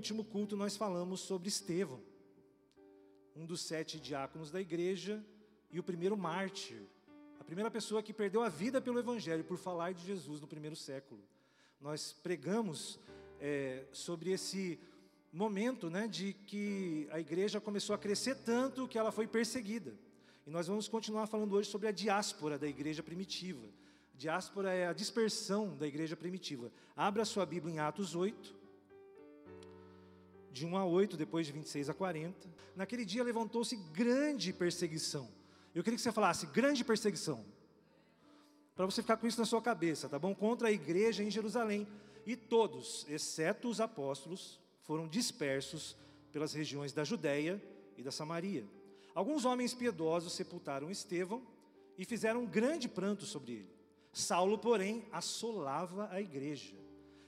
último culto nós falamos sobre Estevão, um dos sete diáconos da igreja e o primeiro mártir, a primeira pessoa que perdeu a vida pelo Evangelho por falar de Jesus no primeiro século. Nós pregamos é, sobre esse momento né, de que a igreja começou a crescer tanto que ela foi perseguida. E nós vamos continuar falando hoje sobre a diáspora da igreja primitiva. Diáspora é a dispersão da igreja primitiva. Abra sua Bíblia em Atos 8, de 1 a 8, depois de 26 a 40. Naquele dia levantou-se grande perseguição. Eu queria que você falasse grande perseguição. Para você ficar com isso na sua cabeça, tá bom? Contra a igreja em Jerusalém. E todos, exceto os apóstolos, foram dispersos pelas regiões da Judéia e da Samaria. Alguns homens piedosos sepultaram Estevão e fizeram um grande pranto sobre ele. Saulo, porém, assolava a igreja,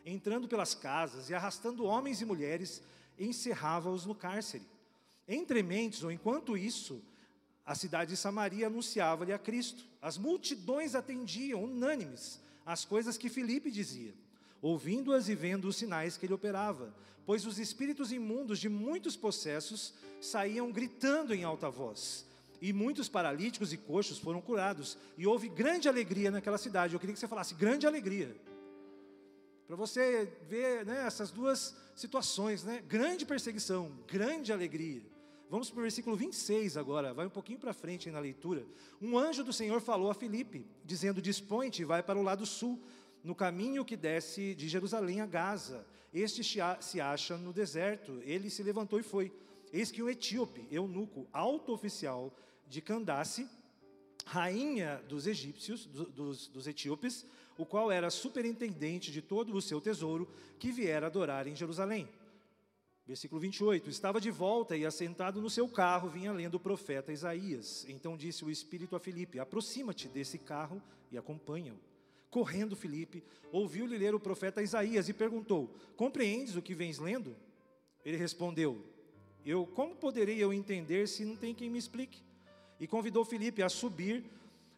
entrando pelas casas e arrastando homens e mulheres, encerrava-os no cárcere. Entre mentes, ou enquanto isso, a cidade de Samaria anunciava-lhe a Cristo. As multidões atendiam, unânimes, as coisas que Filipe dizia, ouvindo-as e vendo os sinais que ele operava, pois os espíritos imundos de muitos possessos saíam gritando em alta voz. E muitos paralíticos e coxos foram curados, e houve grande alegria naquela cidade. Eu queria que você falasse grande alegria. Para você ver né, essas duas situações, né? grande perseguição, grande alegria. Vamos para o versículo 26 agora, vai um pouquinho para frente na leitura. Um anjo do Senhor falou a Filipe, dizendo: Dispõe-te e vai para o lado sul, no caminho que desce de Jerusalém a Gaza. Este se acha no deserto. Ele se levantou e foi. Eis que um etíope, eunuco, alto oficial de Candace, rainha dos egípcios, dos, dos etíopes, o qual era superintendente de todo o seu tesouro, que viera adorar em Jerusalém. Versículo 28. Estava de volta e assentado no seu carro, vinha lendo o profeta Isaías. Então disse o Espírito a Filipe: Aproxima-te desse carro e acompanha-o. Correndo, Filipe ouviu-lhe ler o profeta Isaías e perguntou: Compreendes o que vens lendo? Ele respondeu: Eu como poderei eu entender se não tem quem me explique? E convidou Filipe a subir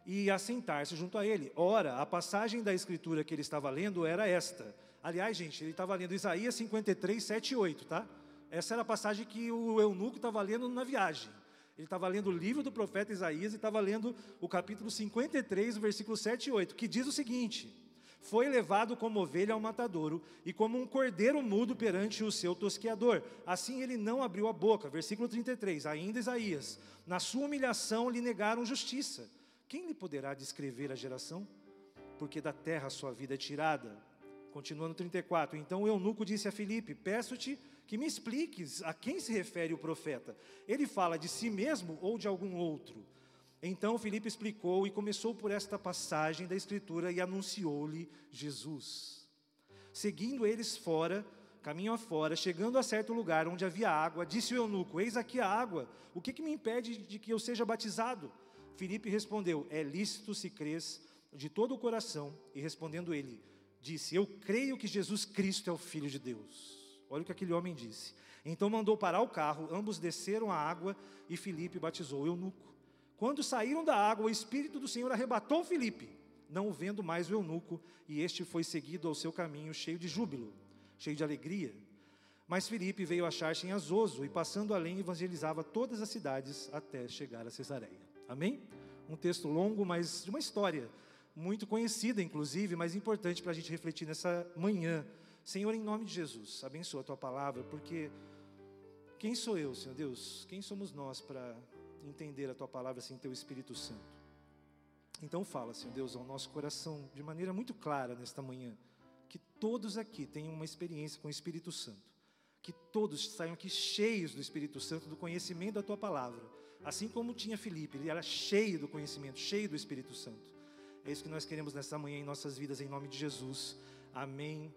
e a sentar-se junto a ele. Ora, a passagem da escritura que ele estava lendo era esta: Aliás, gente, ele estava lendo Isaías 53, 7 e 8, tá? Essa era a passagem que o eunuco estava lendo na viagem. Ele estava lendo o livro do profeta Isaías e estava lendo o capítulo 53, versículo 7 e 8, que diz o seguinte: Foi levado como ovelha ao matadouro e como um cordeiro mudo perante o seu tosqueador. Assim ele não abriu a boca. Versículo 33, ainda Isaías: Na sua humilhação lhe negaram justiça. Quem lhe poderá descrever a geração? Porque da terra sua vida é tirada Continuando 34. Então o eunuco disse a Filipe: Peço-te que me expliques a quem se refere o profeta. Ele fala de si mesmo ou de algum outro? Então Filipe explicou e começou por esta passagem da Escritura e anunciou-lhe Jesus. Seguindo eles fora, caminho afora, chegando a certo lugar onde havia água, disse o eunuco: Eis aqui a água, o que, que me impede de que eu seja batizado? Filipe respondeu: É lícito se crês de todo o coração. E respondendo ele: disse: Eu creio que Jesus Cristo é o Filho de Deus. Olha o que aquele homem disse. Então mandou parar o carro, ambos desceram a água e Filipe batizou o eunuco. Quando saíram da água, o Espírito do Senhor arrebatou Filipe, não vendo mais o eunuco, e este foi seguido ao seu caminho, cheio de júbilo, cheio de alegria. Mas Filipe veio achar-se em Azoso e, passando além, evangelizava todas as cidades até chegar a Cesareia. Amém? Um texto longo, mas de uma história muito conhecida, inclusive, mas importante para a gente refletir nessa manhã. Senhor, em nome de Jesus, abençoa a tua palavra, porque quem sou eu, Senhor Deus? Quem somos nós para entender a tua palavra sem teu Espírito Santo? Então fala, Senhor Deus, ao nosso coração de maneira muito clara nesta manhã, que todos aqui tenham uma experiência com o Espírito Santo, que todos saiam aqui cheios do Espírito Santo, do conhecimento da tua palavra, assim como tinha Filipe, ele era cheio do conhecimento, cheio do Espírito Santo. É isso que nós queremos nessa manhã em nossas vidas, em nome de Jesus. Amém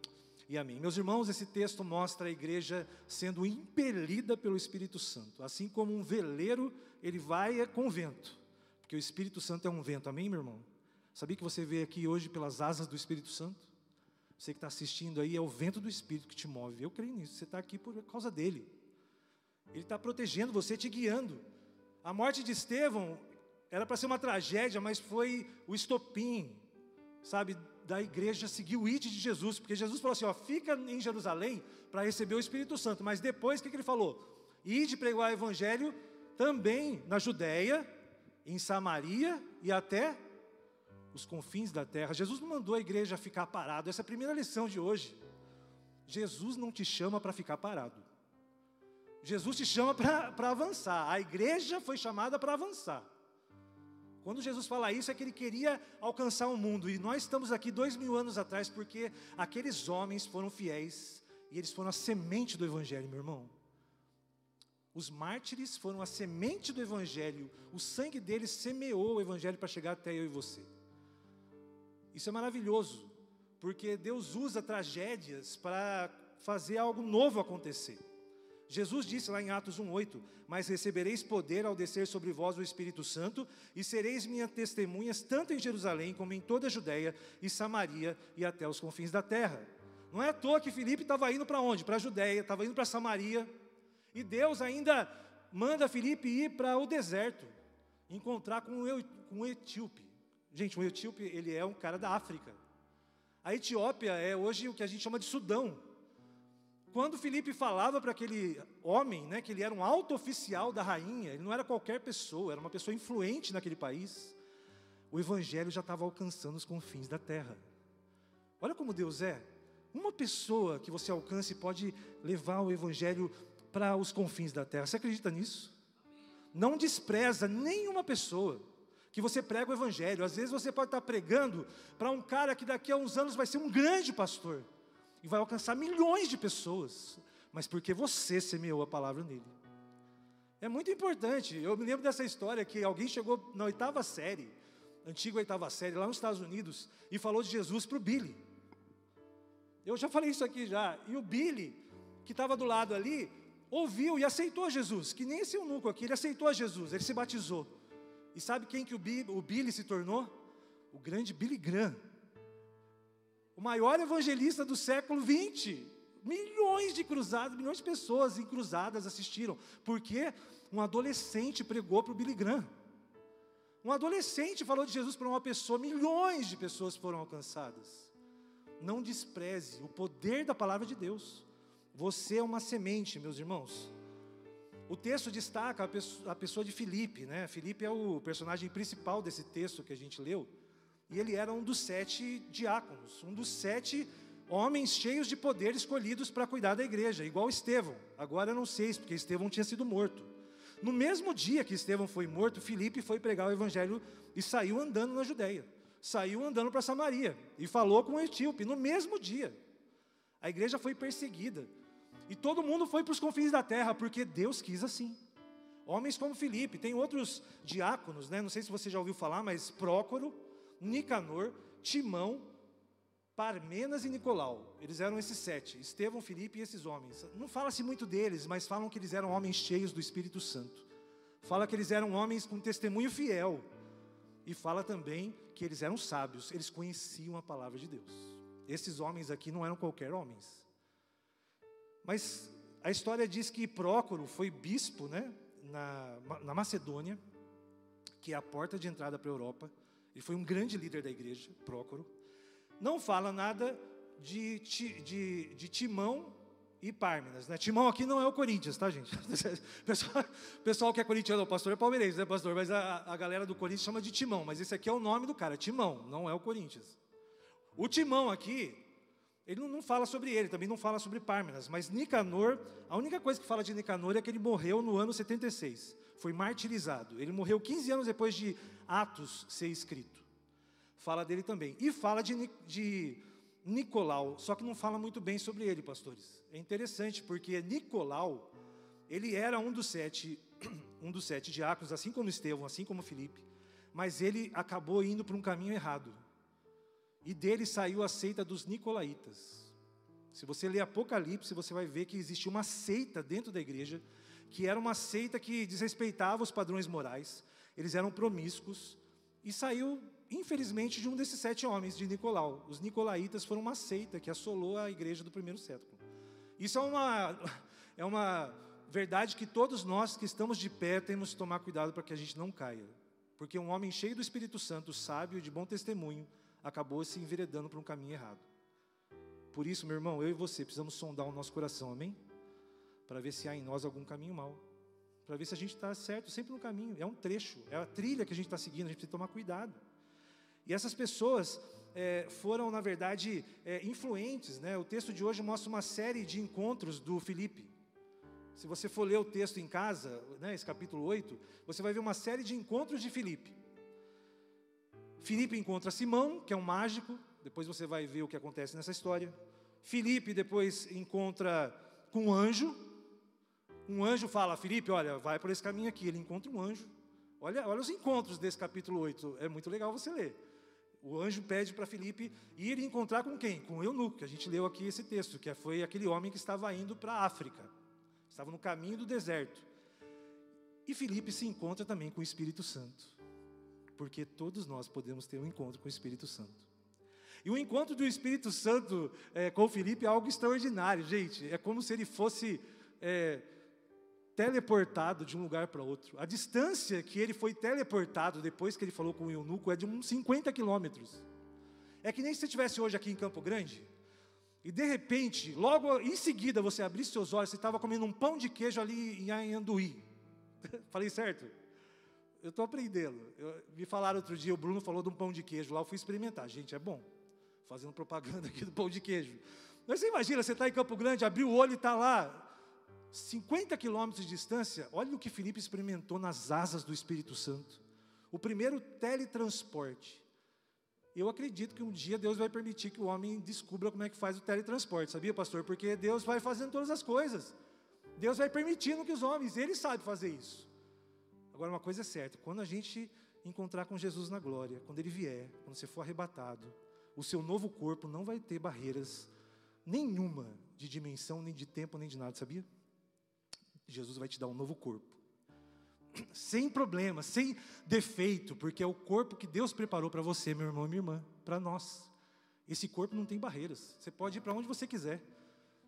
e amém. Meus irmãos, esse texto mostra a igreja sendo impelida pelo Espírito Santo. Assim como um veleiro, ele vai com vento, porque o Espírito Santo é um vento. Amém, meu irmão? Sabia que você veio aqui hoje pelas asas do Espírito Santo? Você que está assistindo aí, é o vento do Espírito que te move. Eu creio nisso. Você está aqui por causa dele. Ele está protegendo você, te guiando. A morte de Estevão era para ser uma tragédia, mas foi o estopim, sabe, da igreja seguir o ide de Jesus, porque Jesus falou assim: ó, fica em Jerusalém para receber o Espírito Santo, mas depois o que, que ele falou? Ide pregar o evangelho também na Judéia, em Samaria e até os confins da terra. Jesus não mandou a igreja ficar parado. Essa é a primeira lição de hoje. Jesus não te chama para ficar parado. Jesus te chama para avançar. A igreja foi chamada para avançar. Quando Jesus fala isso, é que ele queria alcançar o mundo. E nós estamos aqui dois mil anos atrás, porque aqueles homens foram fiéis e eles foram a semente do Evangelho, meu irmão. Os mártires foram a semente do Evangelho. O sangue deles semeou o Evangelho para chegar até eu e você. Isso é maravilhoso, porque Deus usa tragédias para fazer algo novo acontecer. Jesus disse lá em Atos 1:8: "Mas recebereis poder ao descer sobre vós o Espírito Santo, e sereis minhas testemunhas tanto em Jerusalém como em toda a Judéia e Samaria e até os confins da terra." Não é à toa que Filipe estava indo para onde? Para a Judéia, estava indo para Samaria. E Deus ainda manda Filipe ir para o deserto, encontrar com um etíope. Gente, um etíope, ele é um cara da África. A Etiópia é hoje o que a gente chama de Sudão. Quando Felipe falava para aquele homem, né, que ele era um alto oficial da rainha, ele não era qualquer pessoa, era uma pessoa influente naquele país, o evangelho já estava alcançando os confins da terra. Olha como Deus é. Uma pessoa que você alcance pode levar o evangelho para os confins da terra. Você acredita nisso? Não despreza nenhuma pessoa que você prega o evangelho. Às vezes você pode estar pregando para um cara que daqui a uns anos vai ser um grande pastor e vai alcançar milhões de pessoas, mas porque você semeou a palavra nele. É muito importante. Eu me lembro dessa história que alguém chegou na oitava série, antiga oitava série, lá nos Estados Unidos, e falou de Jesus para o Billy. Eu já falei isso aqui já. E o Billy, que estava do lado ali, ouviu e aceitou Jesus, que nem esse eunuco aqui, ele aceitou Jesus, ele se batizou. E sabe quem que o Billy, o Billy se tornou? O grande Billy Graham. Maior evangelista do século 20. Milhões de cruzados, milhões de pessoas em cruzadas assistiram. Porque um adolescente pregou para o Billy Graham. Um adolescente falou de Jesus para uma pessoa, milhões de pessoas foram alcançadas. Não despreze o poder da palavra de Deus. Você é uma semente, meus irmãos. O texto destaca a pessoa, a pessoa de Filipe, né? Filipe é o personagem principal desse texto que a gente leu, e ele era um dos sete diáconos, um dos sete homens cheios de poder escolhidos para cuidar da igreja, igual Estevão. Agora não sei, porque Estevão tinha sido morto. No mesmo dia que Estevão foi morto, Filipe foi pregar o evangelho e saiu andando na Judéia. Saiu andando para Samaria e falou com o etíope no mesmo dia. A igreja foi perseguida. E todo mundo foi para os confins da terra, porque Deus quis assim. Homens como Filipe, tem outros diáconos, né? não sei se você já ouviu falar, mas Prócoro, Nicanor, Timão, Parmenas e Nicolau. Eles eram esses sete, Estevão, Filipe e esses homens. Não fala-se muito deles, mas falam que eles eram homens cheios do Espírito Santo. Fala que eles eram homens com testemunho fiel. E fala também que eles eram sábios, eles conheciam a palavra de Deus. Esses homens aqui não eram qualquer homens. Mas a história diz que Prócoro foi bispo né, na, na Macedônia, que é a porta de entrada para a Europa. Ele foi um grande líder da igreja, Prócoro. Não fala nada de, de, de Timão e Pármenas. Né? Timão aqui não é o Corinthians, tá, gente? pessoal, pessoal que é corintiano, o pastor é palmeirense, né, pastor? Mas a, a galera do Corinthians chama de Timão. Mas esse aqui é o nome do cara, Timão, não é o Corinthians. O Timão aqui ele não, fala sobre ele, também não fala sobre Pármenas, mas Nicanor, a única coisa que fala de Nicanor é que ele morreu no ano 76, foi martirizado. Ele morreu 15 anos depois de Atos ser escrito. Fala dele também. E fala de, de Nicolau, só que não fala muito bem sobre ele, pastores. É interessante, porque Nicolau, ele era um dos sete, um dos sete diáconos, assim como Estevão, assim como Filipe, mas ele acabou indo para um caminho errado e dele saiu a seita dos nicolaítas. Se você ler Apocalipse, você vai ver que existia uma seita dentro da igreja, que era uma seita que desrespeitava os padrões morais, eles eram promíscuos, e saiu, infelizmente, de um desses sete homens, de Nicolau. Os nicolaítas foram uma seita que assolou a igreja do primeiro século. Isso é uma, é uma verdade que todos nós que estamos de pé temos que tomar cuidado para que a gente não caia. Porque um homem cheio do Espírito Santo, sábio, de bom testemunho, acabou se enveredando para um caminho errado. Por isso, meu irmão, eu e você precisamos sondar o nosso coração, amém? Para ver se há em nós algum caminho mau. Para ver se a gente está certo, sempre no caminho. É um trecho, é a trilha que a gente está seguindo, a gente precisa tomar cuidado. E essas pessoas é, foram, na verdade, é, influentes. Né? O texto de hoje mostra uma série de encontros do Filipe. Se você for ler o texto em casa, né, esse capítulo 8, você vai ver uma série de encontros de Filipe. Filipe encontra Simão, que é um mágico, depois você vai ver o que acontece nessa história. Filipe depois encontra com um anjo. Um anjo fala: Filipe, olha, vai por esse caminho aqui. Ele encontra um anjo. Olha, olha os encontros desse capítulo 8. É muito legal você ler. O anjo pede para Filipe ir encontrar com quem? Com o eunuco, que a gente leu aqui esse texto, que foi aquele homem que estava indo para a África. Estava no caminho do deserto. E Filipe se encontra também com o Espírito Santo. Porque todos nós podemos ter um encontro com o Espírito Santo. E o encontro do Espírito Santo é, com o Felipe é algo extraordinário, gente. É como se ele fosse é, teleportado de um lugar para outro. A distância que ele foi teleportado depois que ele falou com o eunuco é de uns 50 quilômetros. É que nem se você estivesse hoje aqui em Campo Grande, e de repente, logo em seguida, você abrisse seus olhos, você estava comendo um pão de queijo ali em Anduí. Falei certo? Eu estou aprendendo. Eu, me falaram outro dia, o Bruno falou de um pão de queijo lá, eu fui experimentar. Gente, é bom fazendo propaganda aqui do pão de queijo. Mas você imagina, você está em Campo Grande, abriu o olho e está lá, 50 quilômetros de distância. Olha o que Felipe experimentou nas asas do Espírito Santo. O primeiro teletransporte. Eu acredito que um dia Deus vai permitir que o homem descubra como é que faz o teletransporte, sabia, pastor? Porque Deus vai fazendo todas as coisas. Deus vai permitindo que os homens, ele sabe fazer isso. Agora, uma coisa é certa: quando a gente encontrar com Jesus na glória, quando ele vier, quando você for arrebatado, o seu novo corpo não vai ter barreiras nenhuma de dimensão, nem de tempo, nem de nada, sabia? Jesus vai te dar um novo corpo. Sem problema, sem defeito, porque é o corpo que Deus preparou para você, meu irmão e minha irmã, para nós. Esse corpo não tem barreiras, você pode ir para onde você quiser.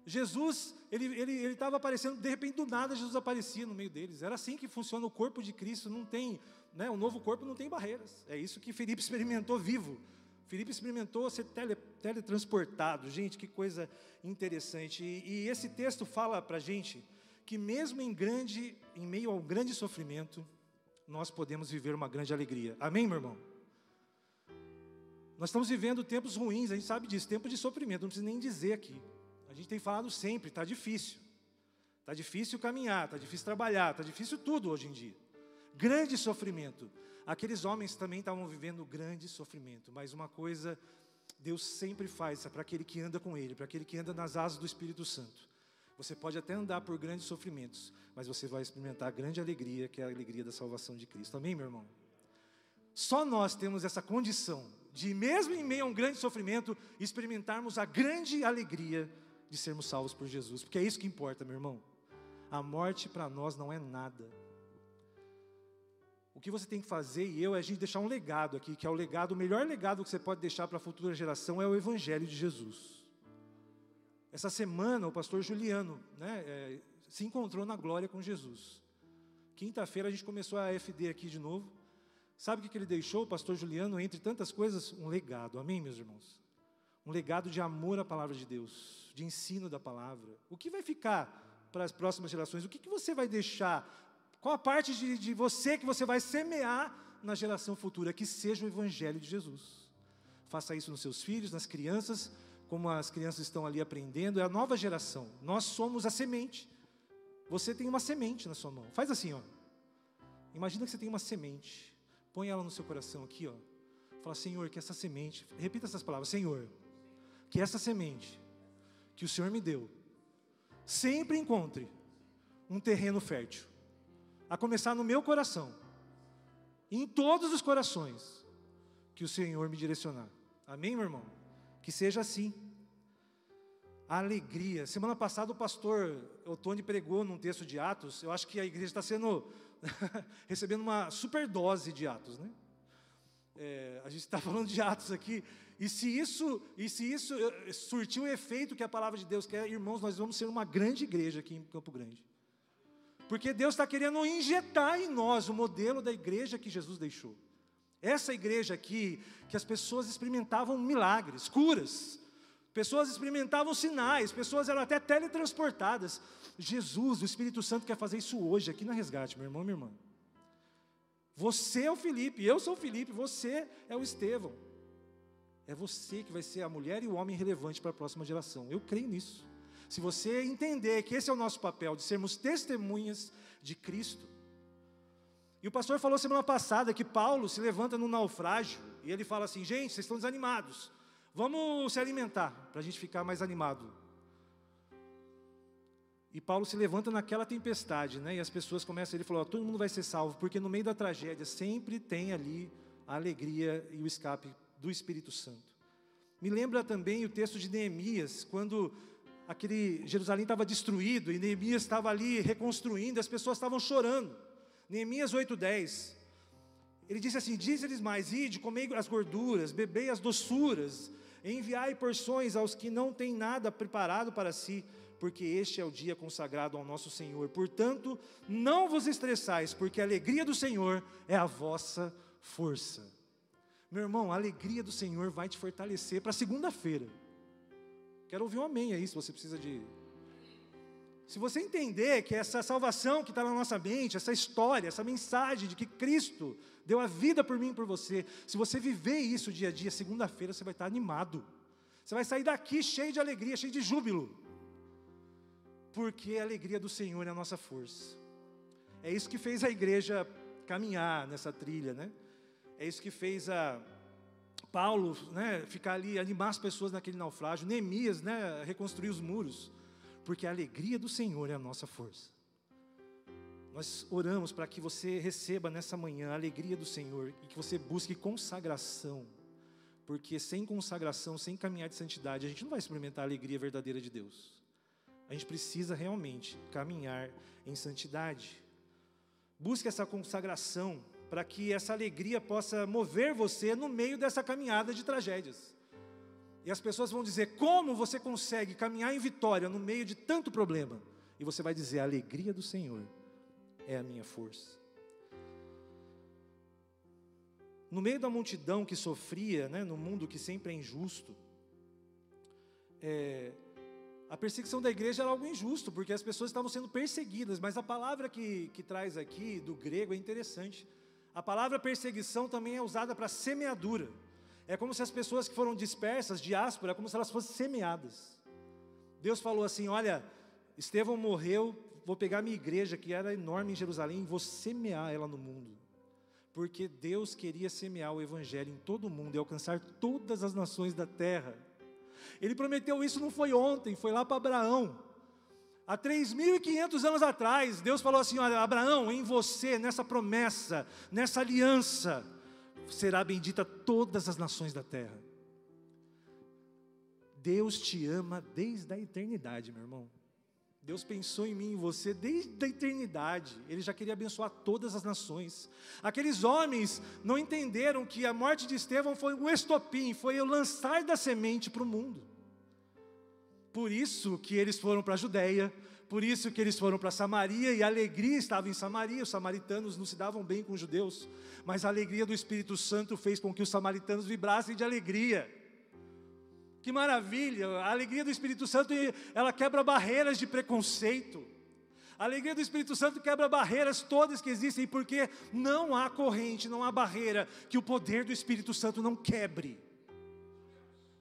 Jesus, ele estava ele, ele aparecendo, de repente do nada Jesus aparecia no meio deles. Era assim que funciona o corpo de Cristo, não tem, né, o novo corpo não tem barreiras. É isso que Felipe experimentou vivo. Felipe experimentou ser tele, teletransportado. Gente, que coisa interessante. E, e esse texto fala para gente que mesmo em grande, em meio ao grande sofrimento, nós podemos viver uma grande alegria. Amém, meu irmão? Nós estamos vivendo tempos ruins, a gente sabe disso, tempos de sofrimento, não precisa nem dizer aqui. A gente tem falado sempre, está difícil. Está difícil caminhar, está difícil trabalhar, está difícil tudo hoje em dia. Grande sofrimento. Aqueles homens também estavam vivendo grande sofrimento, mas uma coisa Deus sempre faz para aquele que anda com Ele, para aquele que anda nas asas do Espírito Santo. Você pode até andar por grandes sofrimentos, mas você vai experimentar a grande alegria, que é a alegria da salvação de Cristo. Amém, meu irmão? Só nós temos essa condição de, mesmo em meio a um grande sofrimento, experimentarmos a grande alegria de sermos salvos por Jesus, porque é isso que importa, meu irmão. A morte para nós não é nada. O que você tem que fazer e eu é a gente deixar um legado aqui, que é o legado, o melhor legado que você pode deixar para a futura geração é o Evangelho de Jesus. Essa semana o pastor Juliano né, é, se encontrou na glória com Jesus. Quinta-feira a gente começou a FD aqui de novo. Sabe o que ele deixou, o pastor Juliano, entre tantas coisas? Um legado, amém, meus irmãos? Um legado de amor à palavra de Deus, de ensino da palavra. O que vai ficar para as próximas gerações? O que, que você vai deixar qual a parte de, de você que você vai semear na geração futura? Que seja o Evangelho de Jesus. Faça isso nos seus filhos, nas crianças, como as crianças estão ali aprendendo. É a nova geração. Nós somos a semente. Você tem uma semente na sua mão. Faz assim, ó. Imagina que você tem uma semente. Põe ela no seu coração aqui, ó. Fala, Senhor, que essa semente. Repita essas palavras, Senhor. Que essa semente que o Senhor me deu sempre encontre um terreno fértil a começar no meu coração, em todos os corações, que o Senhor me direcionar. Amém, meu irmão? Que seja assim. Alegria. Semana passada o pastor Otônio pregou num texto de Atos. Eu acho que a igreja está sendo recebendo uma superdose de Atos, né? É, a gente está falando de Atos aqui. E se isso, e se isso eh, surtiu o efeito que a palavra de Deus quer, irmãos, nós vamos ser uma grande igreja aqui em Campo Grande. Porque Deus está querendo injetar em nós o modelo da igreja que Jesus deixou. Essa igreja aqui, que as pessoas experimentavam milagres, curas, pessoas experimentavam sinais, pessoas eram até teletransportadas. Jesus, o Espírito Santo quer fazer isso hoje, aqui na resgate, meu irmão, minha irmã. Você é o Felipe, eu sou o Felipe, você é o Estevão. É você que vai ser a mulher e o homem relevante para a próxima geração. Eu creio nisso. Se você entender que esse é o nosso papel, de sermos testemunhas de Cristo. E o pastor falou semana passada que Paulo se levanta no naufrágio e ele fala assim: gente, vocês estão desanimados, vamos se alimentar, para a gente ficar mais animado. E Paulo se levanta naquela tempestade, né? E as pessoas começam, ele falou: todo mundo vai ser salvo, porque no meio da tragédia sempre tem ali a alegria e o escape do Espírito Santo. Me lembra também o texto de Neemias, quando aquele Jerusalém estava destruído e Neemias estava ali reconstruindo, as pessoas estavam chorando. Neemias 8:10. Ele disse assim: Diz-lhes mais: Ide, comei as gorduras, bebei as doçuras, enviai porções aos que não têm nada preparado para si porque este é o dia consagrado ao nosso Senhor. Portanto, não vos estressais, porque a alegria do Senhor é a vossa força. Meu irmão, a alegria do Senhor vai te fortalecer para segunda-feira. Quero ouvir um amém aí, se você precisa de. Se você entender que essa salvação que está na nossa mente, essa história, essa mensagem de que Cristo deu a vida por mim e por você, se você viver isso dia a dia, segunda-feira você vai estar animado. Você vai sair daqui cheio de alegria, cheio de júbilo porque a alegria do Senhor é a nossa força. É isso que fez a igreja caminhar nessa trilha, né? É isso que fez a Paulo, né, ficar ali, animar as pessoas naquele naufrágio, Neemias, né, reconstruir os muros, porque a alegria do Senhor é a nossa força. Nós oramos para que você receba nessa manhã a alegria do Senhor e que você busque consagração, porque sem consagração, sem caminhar de santidade, a gente não vai experimentar a alegria verdadeira de Deus. A gente precisa realmente caminhar em santidade. Busque essa consagração para que essa alegria possa mover você no meio dessa caminhada de tragédias. E as pessoas vão dizer: como você consegue caminhar em vitória no meio de tanto problema? E você vai dizer: a alegria do Senhor é a minha força. No meio da multidão que sofria, né, no mundo que sempre é injusto, é, a perseguição da igreja era algo injusto, porque as pessoas estavam sendo perseguidas, mas a palavra que, que traz aqui, do grego, é interessante. A palavra perseguição também é usada para semeadura. É como se as pessoas que foram dispersas, diáspora, é como se elas fossem semeadas. Deus falou assim: Olha, Estevão morreu, vou pegar minha igreja, que era enorme em Jerusalém, e vou semear ela no mundo. Porque Deus queria semear o evangelho em todo o mundo e alcançar todas as nações da terra. Ele prometeu isso não foi ontem, foi lá para Abraão. Há 3.500 anos atrás, Deus falou assim: Olha, Abraão, em você, nessa promessa, nessa aliança, será bendita todas as nações da terra. Deus te ama desde a eternidade, meu irmão. Deus pensou em mim e em você desde a eternidade. Ele já queria abençoar todas as nações. Aqueles homens não entenderam que a morte de Estevão foi um estopim, foi o lançar da semente para o mundo. Por isso que eles foram para a Judéia, por isso que eles foram para Samaria e a alegria estava em Samaria. Os samaritanos não se davam bem com os judeus, mas a alegria do Espírito Santo fez com que os samaritanos vibrassem de alegria. Que maravilha! A alegria do Espírito Santo, ela quebra barreiras de preconceito. A alegria do Espírito Santo quebra barreiras todas que existem, porque não há corrente, não há barreira que o poder do Espírito Santo não quebre.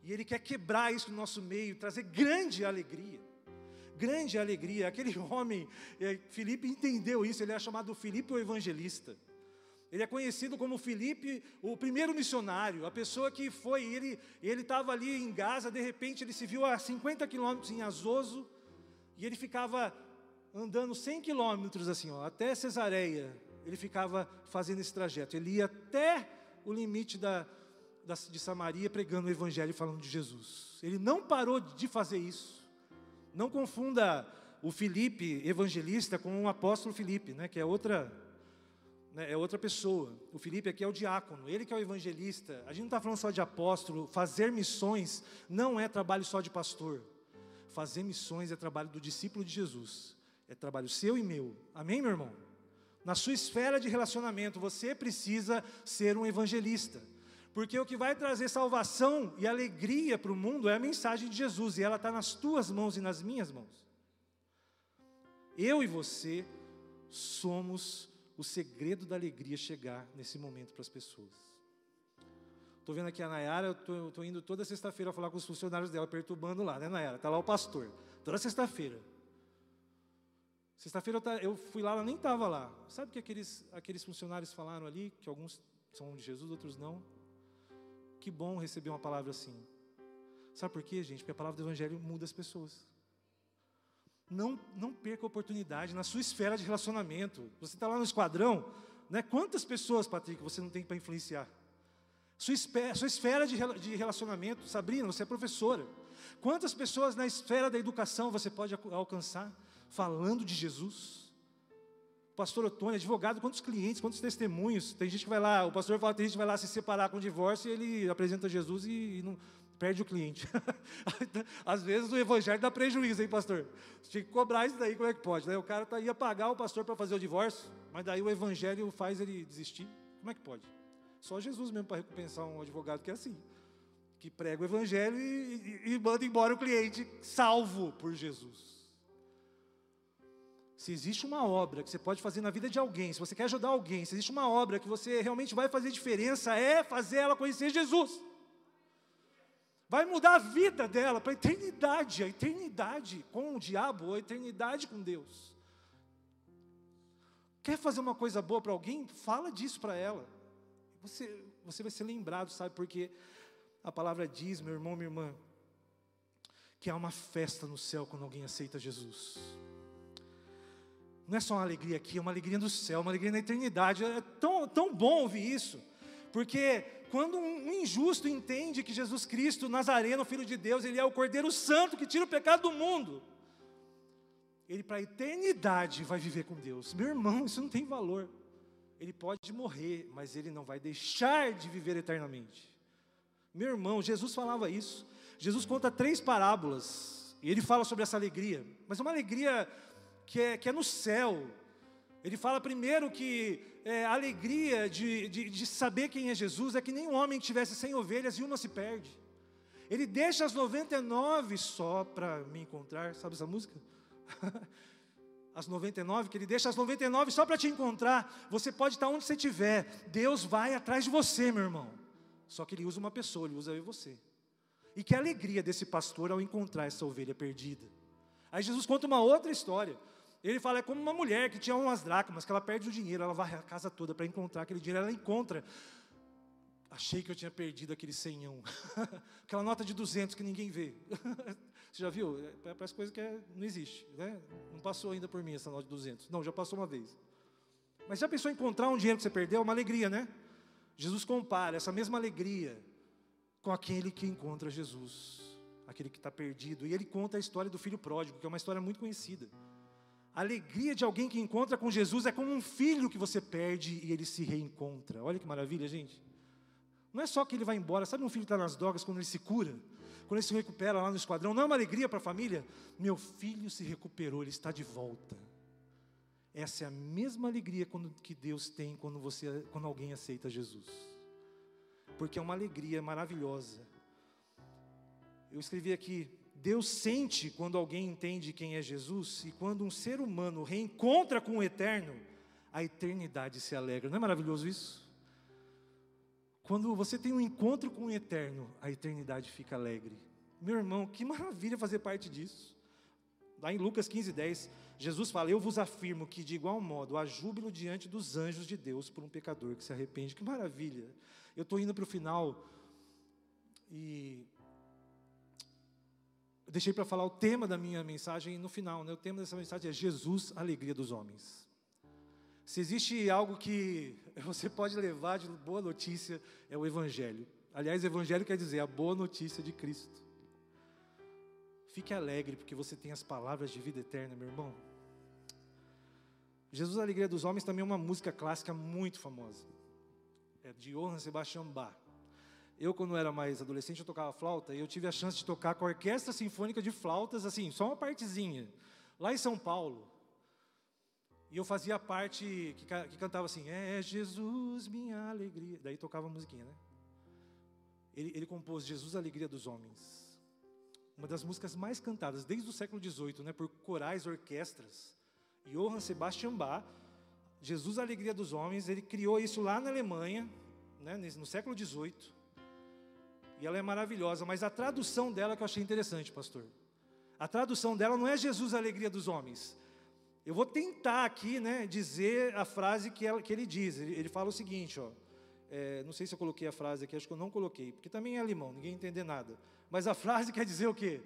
E Ele quer quebrar isso no nosso meio, trazer grande alegria. Grande alegria. Aquele homem, eh, Felipe entendeu isso, ele é chamado Felipe o Evangelista. Ele é conhecido como Felipe, o primeiro missionário, a pessoa que foi, ele ele estava ali em Gaza, de repente ele se viu a 50 quilômetros em Azoso, e ele ficava andando 100 quilômetros assim, ó, até Cesareia, ele ficava fazendo esse trajeto, ele ia até o limite da, de Samaria pregando o evangelho falando de Jesus, ele não parou de fazer isso, não confunda o Felipe evangelista com o apóstolo Felipe, né, que é outra né, é outra pessoa. O Felipe aqui é o diácono, ele que é o evangelista. A gente não está falando só de apóstolo. Fazer missões não é trabalho só de pastor. Fazer missões é trabalho do discípulo de Jesus. É trabalho seu e meu. Amém, meu irmão? na sua esfera de relacionamento, você precisa ser um evangelista. Porque o que vai trazer salvação e alegria para o mundo é a mensagem de Jesus, e ela está nas tuas mãos e nas minhas mãos. Eu e você somos o segredo da alegria chegar nesse momento para as pessoas. Estou vendo aqui a Nayara, estou indo toda sexta-feira falar com os funcionários dela, perturbando lá, né, Nayara? Está lá o pastor, toda sexta-feira. Sexta-feira eu, eu, fui lá, ela nem estava lá. Sabe o que aqueles, aqueles funcionários falaram ali? Que alguns são de Jesus, outros não. Que bom receber uma palavra assim. Sabe por quê, gente? Porque a palavra do Evangelho muda as pessoas. Não, não perca a oportunidade na sua esfera de relacionamento. Você está lá no esquadrão, né? Quantas pessoas, Patrick, você não tem para influenciar? Sua, esfera, sua esfera de, de relacionamento, Sabrina, você é professora. Quantas pessoas na esfera da educação você pode alcançar falando de Jesus? Pastor Otônio, advogado, quantos clientes, quantos testemunhos. Tem gente que vai lá, o pastor fala, tem gente que vai lá se separar com o divórcio e ele apresenta Jesus e, e não perde o cliente. Às vezes o evangelho dá prejuízo, hein, pastor? Você tinha que cobrar isso daí, como é que pode? Né? O cara tá, ia pagar o pastor para fazer o divórcio, mas daí o evangelho faz ele desistir. Como é que pode? Só Jesus mesmo para recompensar um advogado que é assim, que prega o evangelho e, e, e manda embora o cliente salvo por Jesus. Se existe uma obra que você pode fazer na vida de alguém, se você quer ajudar alguém, se existe uma obra que você realmente vai fazer diferença, é fazer ela conhecer Jesus. Vai mudar a vida dela para a eternidade, a eternidade com o diabo, a eternidade com Deus. Quer fazer uma coisa boa para alguém? Fala disso para ela. Você, você vai ser lembrado, sabe? Porque a palavra diz, meu irmão, minha irmã, que há uma festa no céu quando alguém aceita Jesus não é só uma alegria aqui, é uma alegria no céu, uma alegria na eternidade. É tão, tão bom ouvir isso, porque quando um injusto entende que Jesus Cristo, Nazareno, Filho de Deus, Ele é o Cordeiro Santo que tira o pecado do mundo, ele para a eternidade vai viver com Deus. Meu irmão, isso não tem valor. Ele pode morrer, mas ele não vai deixar de viver eternamente. Meu irmão, Jesus falava isso. Jesus conta três parábolas, e ele fala sobre essa alegria, mas uma alegria que é, que é no céu. Ele fala primeiro que é, a alegria de, de, de saber quem é Jesus é que nem um homem tivesse 100 ovelhas e uma se perde. Ele deixa as 99 só para me encontrar, sabe essa música? as 99, que ele deixa as 99 só para te encontrar. Você pode estar onde você estiver, Deus vai atrás de você, meu irmão. Só que ele usa uma pessoa, ele usa eu e você. E que alegria desse pastor ao encontrar essa ovelha perdida. Aí Jesus conta uma outra história. Ele fala, é como uma mulher que tinha umas dracmas, que ela perde o dinheiro, ela vai a casa toda para encontrar aquele dinheiro, ela encontra. Achei que eu tinha perdido aquele senhão. Aquela nota de 200 que ninguém vê. Você já viu? É, parece coisa que é, não existe. Né? Não passou ainda por mim essa nota de 200. Não, já passou uma vez. Mas já pensou em encontrar um dinheiro que você perdeu? É uma alegria, né? Jesus compara essa mesma alegria com aquele que encontra Jesus, aquele que está perdido. E ele conta a história do filho pródigo, que é uma história muito conhecida. A alegria de alguém que encontra com Jesus é como um filho que você perde e ele se reencontra. Olha que maravilha, gente. Não é só que ele vai embora, sabe um filho que está nas drogas quando ele se cura? Quando ele se recupera lá no esquadrão, não é uma alegria para a família? Meu filho se recuperou, ele está de volta. Essa é a mesma alegria quando, que Deus tem quando, você, quando alguém aceita Jesus. Porque é uma alegria maravilhosa. Eu escrevi aqui, Deus sente quando alguém entende quem é Jesus e quando um ser humano reencontra com o eterno, a eternidade se alegra. Não é maravilhoso isso? Quando você tem um encontro com o eterno, a eternidade fica alegre. Meu irmão, que maravilha fazer parte disso. Lá em Lucas 15, 10, Jesus fala: Eu vos afirmo que, de igual modo, há júbilo diante dos anjos de Deus por um pecador que se arrepende. Que maravilha. Eu estou indo para o final e eu deixei para falar o tema da minha mensagem no final. Né? O tema dessa mensagem é Jesus, a alegria dos homens. Se existe algo que você pode levar de boa notícia, é o Evangelho. Aliás, Evangelho quer dizer a boa notícia de Cristo. Fique alegre, porque você tem as palavras de vida eterna, meu irmão. Jesus, a alegria dos homens, também é uma música clássica muito famosa. É de Johann Sebastian Bach. Eu, quando era mais adolescente, eu tocava flauta e eu tive a chance de tocar com a Orquestra Sinfônica de Flautas, assim, só uma partezinha, lá em São Paulo. E eu fazia parte que, que cantava assim: É Jesus, minha alegria. Daí tocava a musiquinha, né? Ele, ele compôs Jesus, a alegria dos homens. Uma das músicas mais cantadas desde o século XVIII, né, por corais, orquestras. Johann Sebastian Bach, Jesus, a alegria dos homens, ele criou isso lá na Alemanha, né, no século XVIII. E ela é maravilhosa, mas a tradução dela que eu achei interessante, pastor. A tradução dela não é Jesus, a alegria dos homens. Eu vou tentar aqui, né, dizer a frase que, ela, que ele diz. Ele, ele, fala o seguinte, ó. É, não sei se eu coloquei a frase aqui, acho que eu não coloquei, porque também é alemão, ninguém entender nada. Mas a frase quer dizer o quê?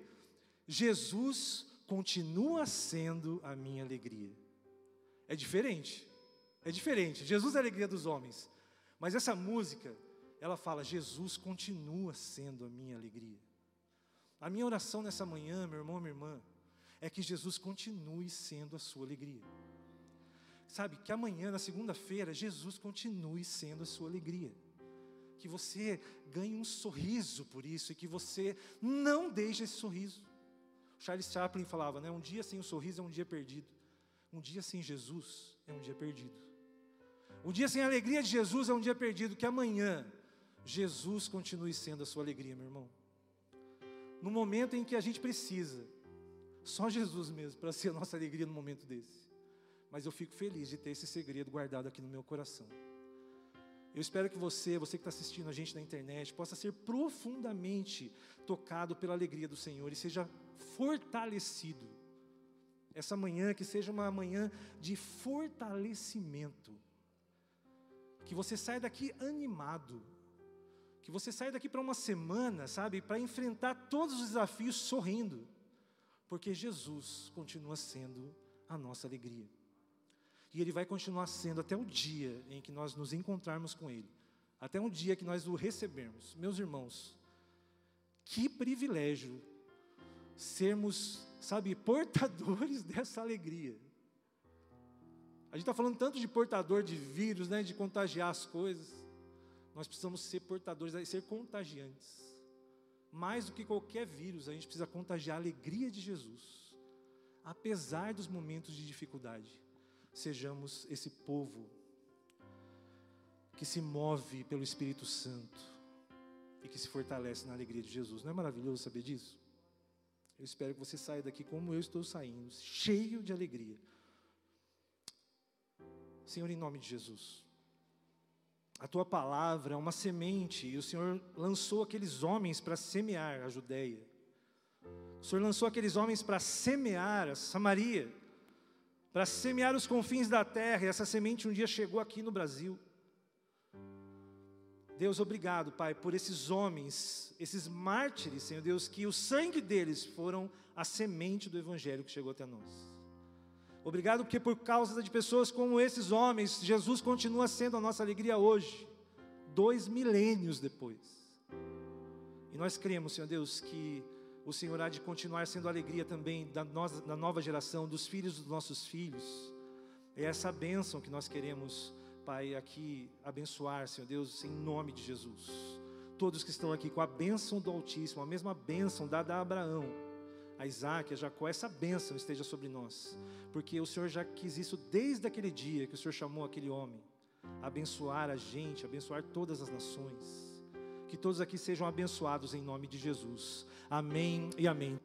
Jesus continua sendo a minha alegria. É diferente. É diferente. Jesus é a alegria dos homens. Mas essa música, ela fala: Jesus continua sendo a minha alegria. A minha oração nessa manhã, meu irmão, minha irmã, é que Jesus continue sendo a sua alegria. Sabe, que amanhã, na segunda-feira, Jesus continue sendo a sua alegria. Que você ganhe um sorriso por isso e que você não deixe esse sorriso. Charles Chaplin falava, né? Um dia sem o sorriso é um dia perdido. Um dia sem Jesus é um dia perdido. Um dia sem a alegria de Jesus é um dia perdido. Que amanhã Jesus continue sendo a sua alegria, meu irmão. No momento em que a gente precisa, só Jesus mesmo para ser a nossa alegria no momento desse. Mas eu fico feliz de ter esse segredo guardado aqui no meu coração. Eu espero que você, você que está assistindo a gente na internet, possa ser profundamente tocado pela alegria do Senhor e seja fortalecido. Essa manhã que seja uma manhã de fortalecimento. Que você saia daqui animado. Que você saia daqui para uma semana, sabe, para enfrentar todos os desafios sorrindo porque Jesus continua sendo a nossa alegria. E Ele vai continuar sendo até o dia em que nós nos encontrarmos com Ele, até um dia que nós o recebermos. Meus irmãos, que privilégio sermos, sabe, portadores dessa alegria. A gente está falando tanto de portador de vírus, né, de contagiar as coisas. Nós precisamos ser portadores, ser contagiantes mais do que qualquer vírus, a gente precisa contagiar a alegria de Jesus. Apesar dos momentos de dificuldade, sejamos esse povo que se move pelo Espírito Santo e que se fortalece na alegria de Jesus. Não é maravilhoso saber disso? Eu espero que você saia daqui como eu estou saindo, cheio de alegria. Senhor, em nome de Jesus a tua palavra é uma semente, e o Senhor lançou aqueles homens para semear a Judéia. O Senhor lançou aqueles homens para semear a Samaria, para semear os confins da terra, e essa semente um dia chegou aqui no Brasil. Deus, obrigado, Pai, por esses homens, esses mártires, Senhor Deus, que o sangue deles foram a semente do Evangelho que chegou até nós. Obrigado porque por causa de pessoas como esses homens, Jesus continua sendo a nossa alegria hoje, dois milênios depois. E nós cremos, Senhor Deus, que o Senhor há de continuar sendo a alegria também da, nossa, da nova geração, dos filhos dos nossos filhos. É essa bênção que nós queremos, Pai, aqui abençoar, Senhor Deus, em nome de Jesus. Todos que estão aqui com a bênção do Altíssimo, a mesma bênção dada a Abraão a Isaac, a Jacó, essa bênção esteja sobre nós, porque o Senhor já quis isso desde aquele dia que o Senhor chamou aquele homem, abençoar a gente, abençoar todas as nações. Que todos aqui sejam abençoados em nome de Jesus. Amém e amém.